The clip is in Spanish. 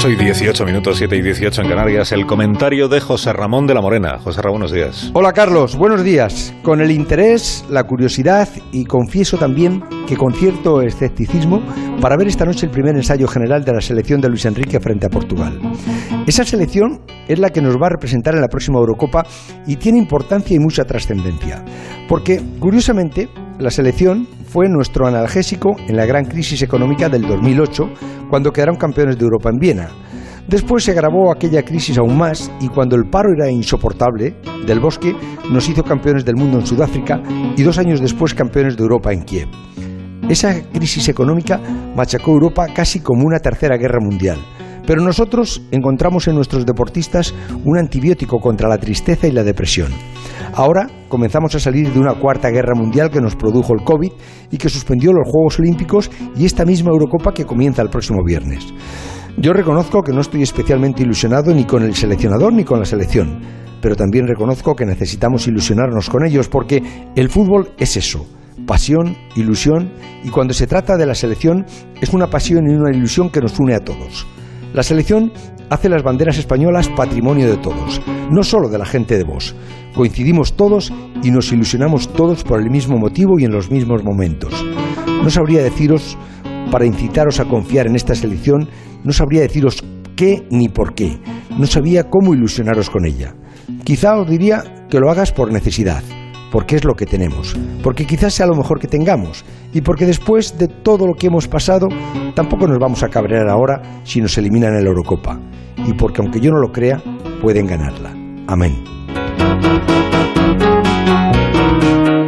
8 y 18 minutos, 7 y 18 en Canarias. El comentario de José Ramón de la Morena. José Ramón, buenos días. Hola Carlos, buenos días. Con el interés, la curiosidad y confieso también que con cierto escepticismo para ver esta noche el primer ensayo general de la selección de Luis Enrique frente a Portugal. Esa selección es la que nos va a representar en la próxima Eurocopa y tiene importancia y mucha trascendencia. Porque, curiosamente, la selección fue nuestro analgésico en la gran crisis económica del 2008, cuando quedaron campeones de Europa en Viena. Después se agravó aquella crisis aún más y cuando el paro era insoportable, Del Bosque nos hizo campeones del mundo en Sudáfrica y dos años después campeones de Europa en Kiev. Esa crisis económica machacó Europa casi como una tercera guerra mundial. Pero nosotros encontramos en nuestros deportistas un antibiótico contra la tristeza y la depresión. Ahora comenzamos a salir de una cuarta guerra mundial que nos produjo el COVID y que suspendió los Juegos Olímpicos y esta misma Eurocopa que comienza el próximo viernes. Yo reconozco que no estoy especialmente ilusionado ni con el seleccionador ni con la selección, pero también reconozco que necesitamos ilusionarnos con ellos porque el fútbol es eso, pasión, ilusión y cuando se trata de la selección es una pasión y una ilusión que nos une a todos. La selección hace las banderas españolas patrimonio de todos, no solo de la gente de Vos. Coincidimos todos y nos ilusionamos todos por el mismo motivo y en los mismos momentos. No sabría deciros, para incitaros a confiar en esta selección, no sabría deciros qué ni por qué. No sabía cómo ilusionaros con ella. Quizá os diría que lo hagas por necesidad porque es lo que tenemos, porque quizás sea lo mejor que tengamos y porque después de todo lo que hemos pasado tampoco nos vamos a cabrear ahora si nos eliminan en la Eurocopa y porque aunque yo no lo crea, pueden ganarla. Amén.